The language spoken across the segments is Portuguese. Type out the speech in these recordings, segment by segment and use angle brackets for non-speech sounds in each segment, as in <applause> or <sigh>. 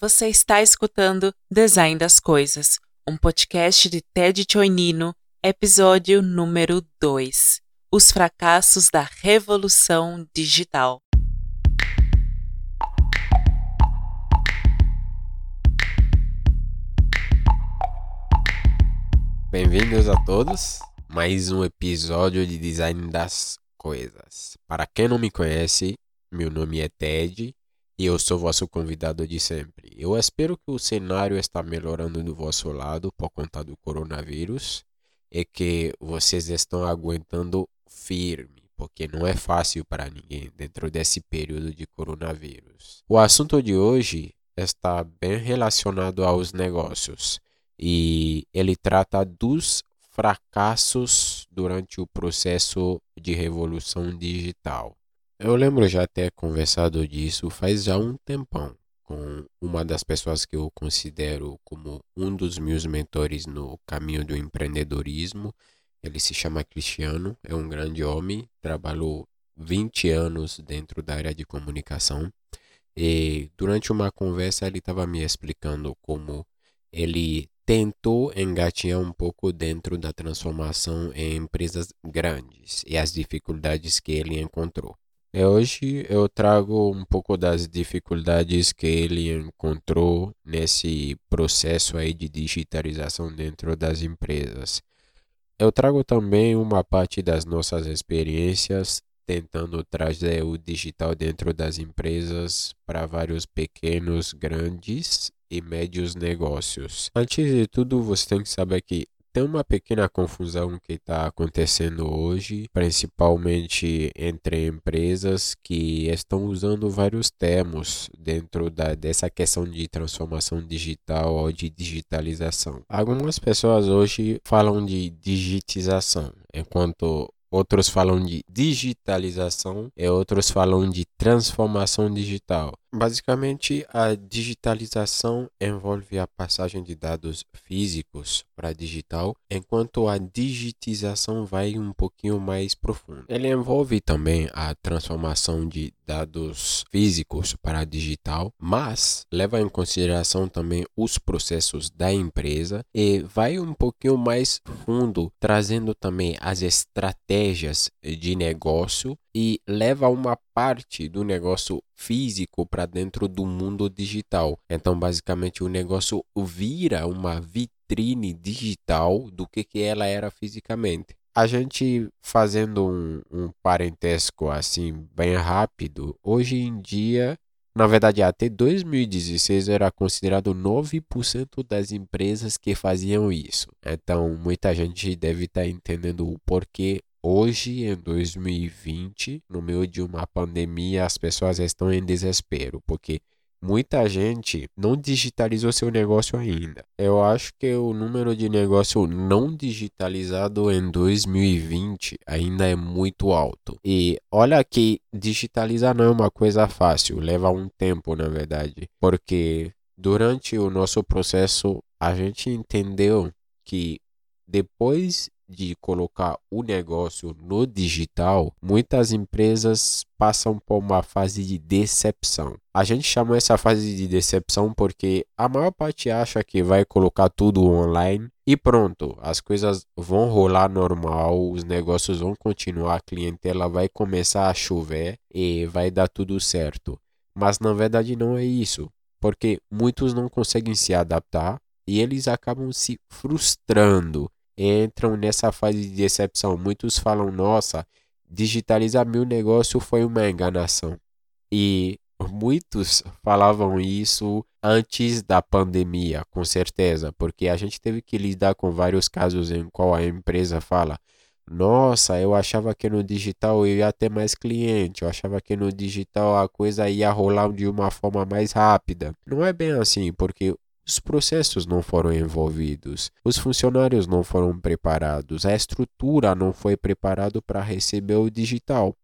Você está escutando Design das Coisas, um podcast de Ted Choinino, episódio número 2: Os fracassos da revolução digital. Bem-vindos a todos, mais um episódio de Design das Coisas. Para quem não me conhece, meu nome é Ted e eu sou vosso convidado de sempre. Eu espero que o cenário está melhorando do vosso lado por conta do coronavírus e que vocês estão aguentando firme, porque não é fácil para ninguém dentro desse período de coronavírus. O assunto de hoje está bem relacionado aos negócios e ele trata dos fracassos durante o processo de revolução digital. Eu lembro já ter conversado disso faz já um tempão com uma das pessoas que eu considero como um dos meus mentores no caminho do empreendedorismo. Ele se chama Cristiano, é um grande homem, trabalhou 20 anos dentro da área de comunicação. E durante uma conversa ele estava me explicando como ele tentou engatinhar um pouco dentro da transformação em empresas grandes e as dificuldades que ele encontrou. E hoje eu trago um pouco das dificuldades que ele encontrou nesse processo aí de digitalização dentro das empresas. Eu trago também uma parte das nossas experiências tentando trazer o digital dentro das empresas para vários pequenos, grandes e médios negócios. Antes de tudo, você tem que saber que tem uma pequena confusão que está acontecendo hoje, principalmente entre empresas que estão usando vários termos dentro da, dessa questão de transformação digital ou de digitalização. Algumas pessoas hoje falam de digitização, enquanto outros falam de digitalização e outros falam de transformação digital. Basicamente, a digitalização envolve a passagem de dados físicos para digital, enquanto a digitização vai um pouquinho mais profundo. Ele envolve também a transformação de dados físicos para digital, mas leva em consideração também os processos da empresa e vai um pouquinho mais fundo, trazendo também as estratégias de negócio e leva uma parte do negócio físico para dentro do mundo digital. Então, basicamente, o negócio vira uma vitrine digital do que, que ela era fisicamente. A gente fazendo um, um parentesco assim bem rápido, hoje em dia na verdade, até 2016 era considerado 9% das empresas que faziam isso. Então, muita gente deve estar tá entendendo o porquê Hoje, em 2020, no meio de uma pandemia, as pessoas estão em desespero, porque muita gente não digitalizou seu negócio ainda. Eu acho que o número de negócio não digitalizado em 2020 ainda é muito alto. E olha que digitalizar não é uma coisa fácil, leva um tempo, na verdade, porque durante o nosso processo a gente entendeu que depois de colocar o negócio no digital, muitas empresas passam por uma fase de decepção. A gente chama essa fase de decepção porque a maior parte acha que vai colocar tudo online e pronto, as coisas vão rolar normal, os negócios vão continuar, a clientela vai começar a chover e vai dar tudo certo. Mas na verdade não é isso, porque muitos não conseguem se adaptar e eles acabam se frustrando entram nessa fase de decepção. Muitos falam: nossa, digitalizar meu negócio foi uma enganação. E muitos falavam isso antes da pandemia, com certeza, porque a gente teve que lidar com vários casos em qual a empresa fala: nossa, eu achava que no digital eu ia ter mais cliente, eu achava que no digital a coisa ia rolar de uma forma mais rápida. Não é bem assim, porque os processos não foram envolvidos, os funcionários não foram preparados, a estrutura não foi preparada para receber o digital.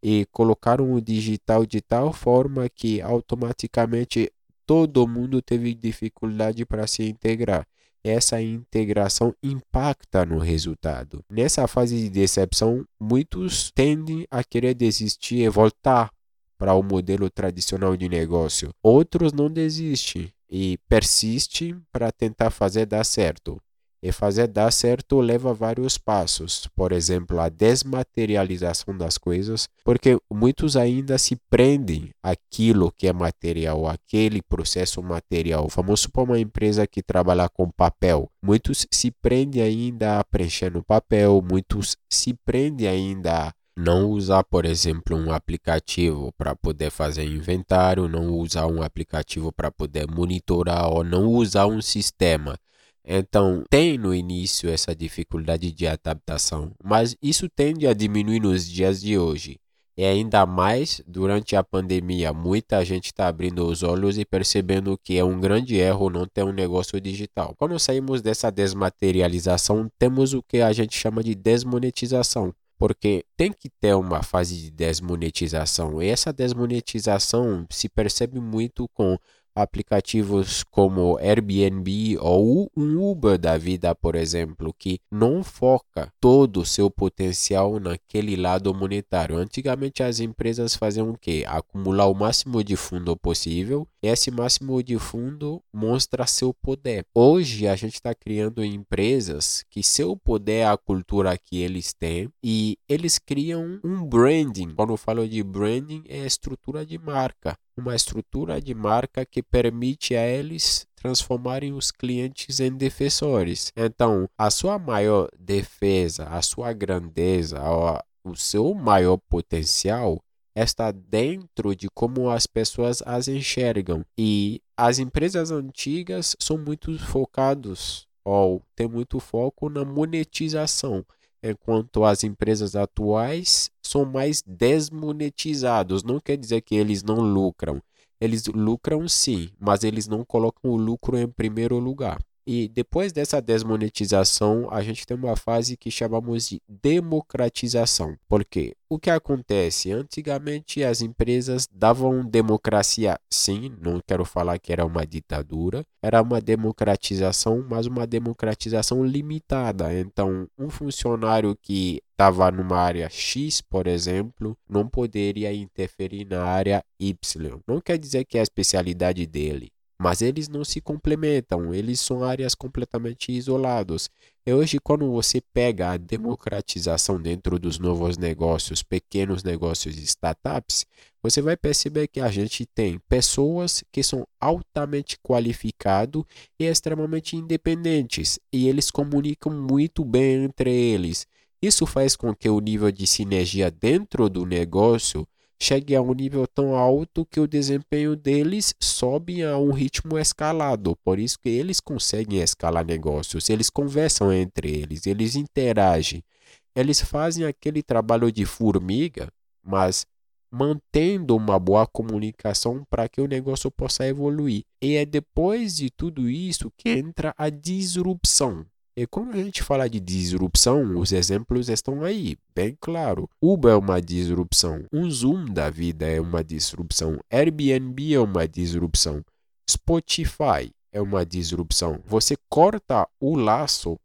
E colocaram o digital de tal forma que automaticamente todo mundo teve dificuldade para se integrar. Essa integração impacta no resultado. Nessa fase de decepção, muitos tendem a querer desistir e voltar para o modelo tradicional de negócio. Outros não desistem e persiste para tentar fazer dar certo. E fazer dar certo leva vários passos, por exemplo, a desmaterialização das coisas, porque muitos ainda se prendem àquilo que é material, aquele processo material. Vamos supor uma empresa que trabalha com papel. Muitos se prendem ainda a preencher no papel, muitos se prendem ainda não usar, por exemplo, um aplicativo para poder fazer inventário, não usar um aplicativo para poder monitorar ou não usar um sistema então, tem no início essa dificuldade de adaptação, mas isso tende a diminuir nos dias de hoje. E ainda mais durante a pandemia, muita gente está abrindo os olhos e percebendo que é um grande erro não ter um negócio digital. Quando saímos dessa desmaterialização, temos o que a gente chama de desmonetização porque tem que ter uma fase de desmonetização. E essa desmonetização se percebe muito com aplicativos como Airbnb ou um Uber da vida, por exemplo, que não foca todo o seu potencial naquele lado monetário. Antigamente as empresas faziam o quê? Acumular o máximo de fundo possível. Esse máximo de fundo mostra seu poder. Hoje a gente está criando empresas que seu poder é a cultura que eles têm e eles criam um branding. Quando eu falo de branding, é estrutura de marca uma estrutura de marca que permite a eles transformarem os clientes em defensores. Então, a sua maior defesa, a sua grandeza, o seu maior potencial está dentro de como as pessoas as enxergam. E as empresas antigas são muito focados ou têm muito foco na monetização enquanto as empresas atuais são mais desmonetizados. Não quer dizer que eles não lucram. Eles lucram sim, mas eles não colocam o lucro em primeiro lugar. E depois dessa desmonetização, a gente tem uma fase que chamamos de democratização. Porque o que acontece? Antigamente as empresas davam democracia, sim, não quero falar que era uma ditadura, era uma democratização, mas uma democratização limitada. Então, um funcionário que estava numa área X, por exemplo, não poderia interferir na área Y. Não quer dizer que é a especialidade dele mas eles não se complementam, eles são áreas completamente isolados. E hoje, quando você pega a democratização dentro dos novos negócios, pequenos negócios e startups, você vai perceber que a gente tem pessoas que são altamente qualificados e extremamente independentes, e eles comunicam muito bem entre eles. Isso faz com que o nível de sinergia dentro do negócio chegue a um nível tão alto que o desempenho deles sobe a um ritmo escalado. Por isso que eles conseguem escalar negócios, eles conversam entre eles, eles interagem. Eles fazem aquele trabalho de formiga, mas mantendo uma boa comunicação para que o negócio possa evoluir. E é depois de tudo isso que entra a disrupção. E quando a gente fala de disrupção, os exemplos estão aí, bem claro. Uber é uma disrupção, um Zoom da vida é uma disrupção, Airbnb é uma disrupção, Spotify é uma disrupção. Você corta o laço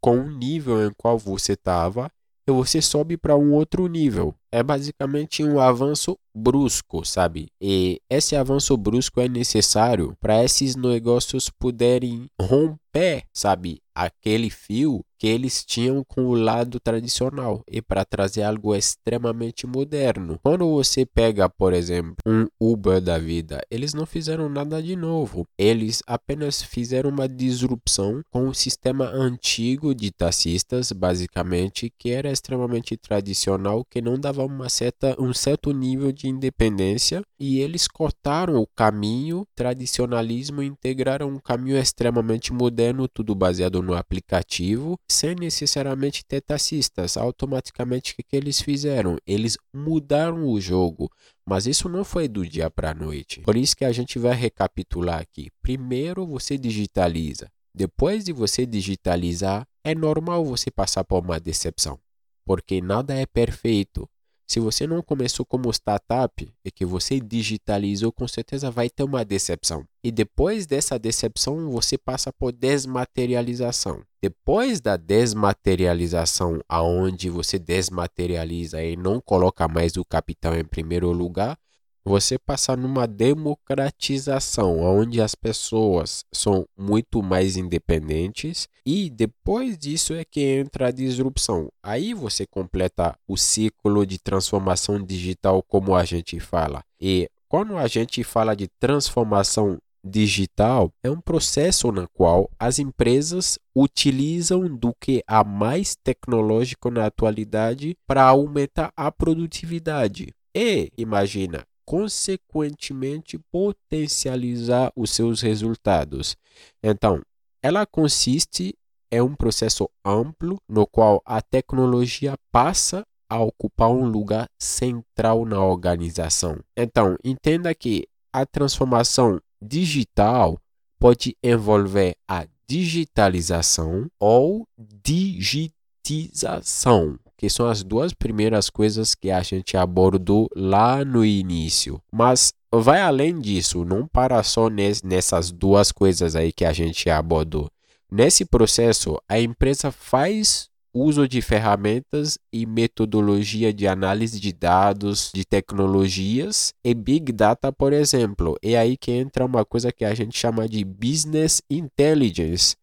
com o nível em qual você estava e você sobe para um outro nível. É basicamente um avanço brusco, sabe? E esse avanço brusco é necessário para esses negócios poderem romper, sabe? Aquele fio que eles tinham com o lado tradicional e para trazer algo extremamente moderno. Quando você pega, por exemplo, um Uber da vida, eles não fizeram nada de novo. Eles apenas fizeram uma disrupção com o sistema antigo de taxistas, basicamente, que era extremamente tradicional, que não dava uma certa, um certo nível de independência e eles cortaram o caminho tradicionalismo e integraram um caminho extremamente moderno, tudo baseado no aplicativo, sem necessariamente ter taxistas. Automaticamente, o que, que eles fizeram? Eles mudaram o jogo. Mas isso não foi do dia para a noite. Por isso que a gente vai recapitular aqui. Primeiro você digitaliza. Depois de você digitalizar, é normal você passar por uma decepção. Porque nada é perfeito. Se você não começou como startup e que você digitalizou, com certeza vai ter uma decepção. E depois dessa decepção, você passa por desmaterialização. Depois da desmaterialização, aonde você desmaterializa e não coloca mais o capital em primeiro lugar, você passa numa democratização, onde as pessoas são muito mais independentes e depois disso é que entra a disrupção. Aí você completa o ciclo de transformação digital como a gente fala. E quando a gente fala de transformação digital é um processo no qual as empresas utilizam do que há mais tecnológico na atualidade para aumentar a produtividade e, imagina, consequentemente potencializar os seus resultados. Então, ela consiste em um processo amplo no qual a tecnologia passa a ocupar um lugar central na organização. Então, entenda que a transformação digital pode envolver a digitalização ou digitização, que são as duas primeiras coisas que a gente abordou lá no início. Mas vai além disso, não para só nessas duas coisas aí que a gente abordou. Nesse processo, a empresa faz uso de ferramentas e metodologia de análise de dados, de tecnologias e Big Data, por exemplo. É aí que entra uma coisa que a gente chama de Business Intelligence,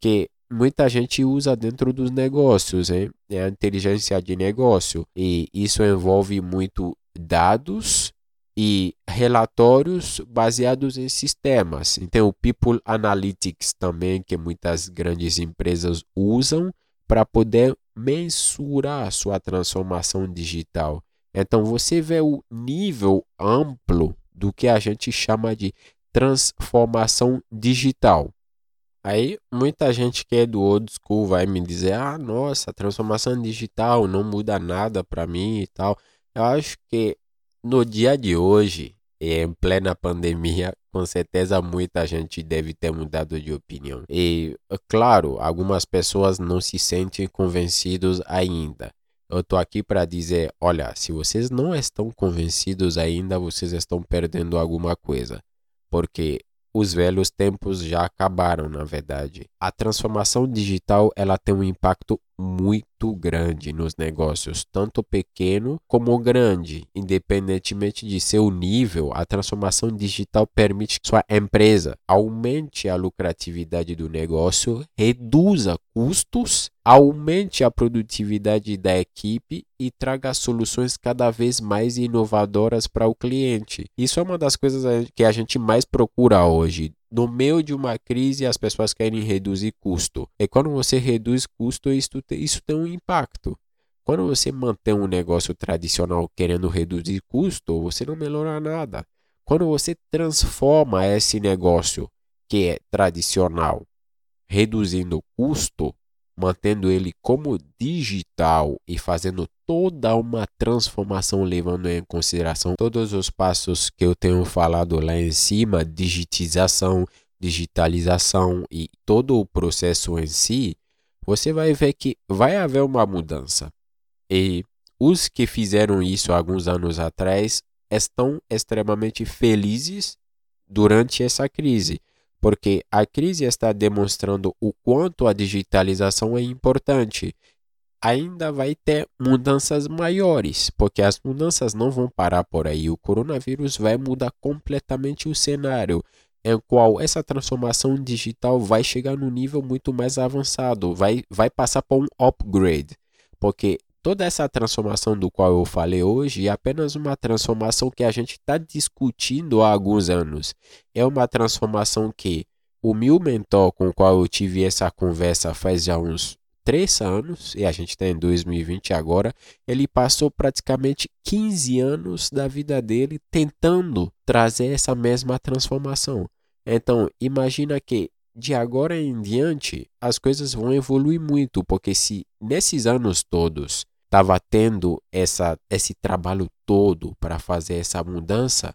que muita gente usa dentro dos negócios, hein? é a inteligência de negócio. E isso envolve muito dados e relatórios baseados em sistemas. Então, o People Analytics também, que muitas grandes empresas usam, para poder mensurar sua transformação digital. Então você vê o nível amplo do que a gente chama de transformação digital. Aí muita gente que é do old school vai me dizer: "Ah, nossa, transformação digital não muda nada para mim e tal". Eu acho que no dia de hoje, em plena pandemia, <laughs> com certeza muita gente deve ter mudado de opinião. E, é claro, algumas pessoas não se sentem convencidos ainda. Eu estou aqui para dizer: olha, se vocês não estão convencidos ainda, vocês estão perdendo alguma coisa. Porque os velhos tempos já acabaram, na verdade. A transformação digital ela tem um impacto muito grande nos negócios, tanto pequeno como grande. Independentemente de seu nível, a transformação digital permite que sua empresa aumente a lucratividade do negócio, reduza custos, aumente a produtividade da equipe e traga soluções cada vez mais inovadoras para o cliente. Isso é uma das coisas que a gente mais procura hoje no meio de uma crise as pessoas querem reduzir custo. E quando você reduz custo, isso, isso tem um impacto. Quando você mantém um negócio tradicional querendo reduzir custo, você não melhora nada. Quando você transforma esse negócio que é tradicional, reduzindo custo, mantendo ele como digital e fazendo toda uma transformação, levando em consideração todos os passos que eu tenho falado lá em cima digitização, digitalização e todo o processo em si, você vai ver que vai haver uma mudança. E os que fizeram isso alguns anos atrás estão extremamente felizes durante essa crise porque a crise está demonstrando o quanto a digitalização é importante. Ainda vai ter mudanças maiores, porque as mudanças não vão parar por aí. O coronavírus vai mudar completamente o cenário, em qual essa transformação digital vai chegar num nível muito mais avançado, vai, vai passar por um upgrade, porque toda essa transformação do qual eu falei hoje é apenas uma transformação que a gente está discutindo há alguns anos. É uma transformação que o meu mentor com o qual eu tive essa conversa faz já uns três anos, e a gente está em 2020 agora, ele passou praticamente 15 anos da vida dele tentando trazer essa mesma transformação. Então, imagina que de agora em diante as coisas vão evoluir muito, porque se nesses anos todos estava tendo essa, esse trabalho todo para fazer essa mudança,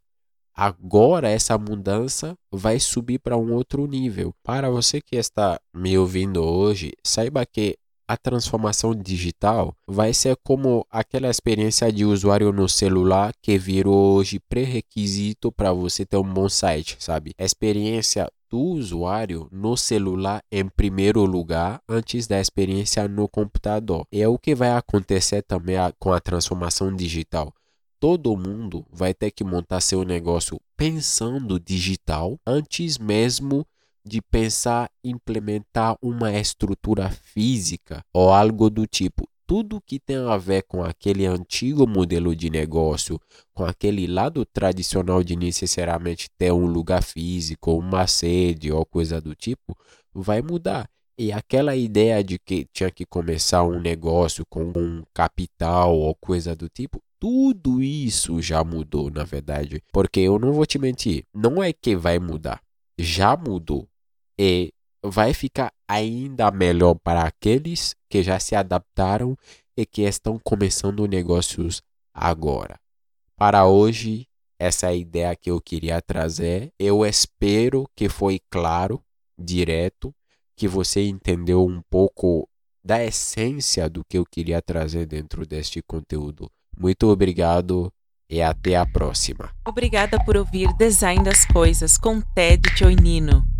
agora essa mudança vai subir para um outro nível. Para você que está me ouvindo hoje, saiba que a transformação digital vai ser como aquela experiência de usuário no celular que virou hoje pré-requisito para você ter um bom site, sabe? A experiência do usuário no celular em primeiro lugar antes da experiência no computador. É o que vai acontecer também com a transformação digital. todo mundo vai ter que montar seu negócio pensando digital antes mesmo de pensar implementar uma estrutura física ou algo do tipo. Tudo que tem a ver com aquele antigo modelo de negócio, com aquele lado tradicional de necessariamente ter um lugar físico, uma sede ou coisa do tipo, vai mudar. E aquela ideia de que tinha que começar um negócio com um capital ou coisa do tipo, tudo isso já mudou, na verdade. Porque eu não vou te mentir, não é que vai mudar, já mudou. E vai ficar ainda melhor para aqueles que já se adaptaram e que estão começando negócios agora. Para hoje, essa é a ideia que eu queria trazer. Eu espero que foi claro, direto, que você entendeu um pouco da essência do que eu queria trazer dentro deste conteúdo. Muito obrigado e até a próxima. Obrigada por ouvir Design das Coisas com Ted Choinino.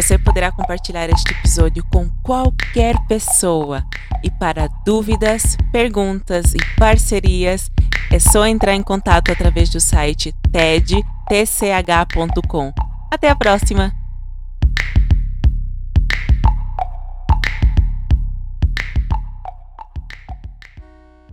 Você poderá compartilhar este episódio com qualquer pessoa. E para dúvidas, perguntas e parcerias, é só entrar em contato através do site tedtch.com. Até a próxima!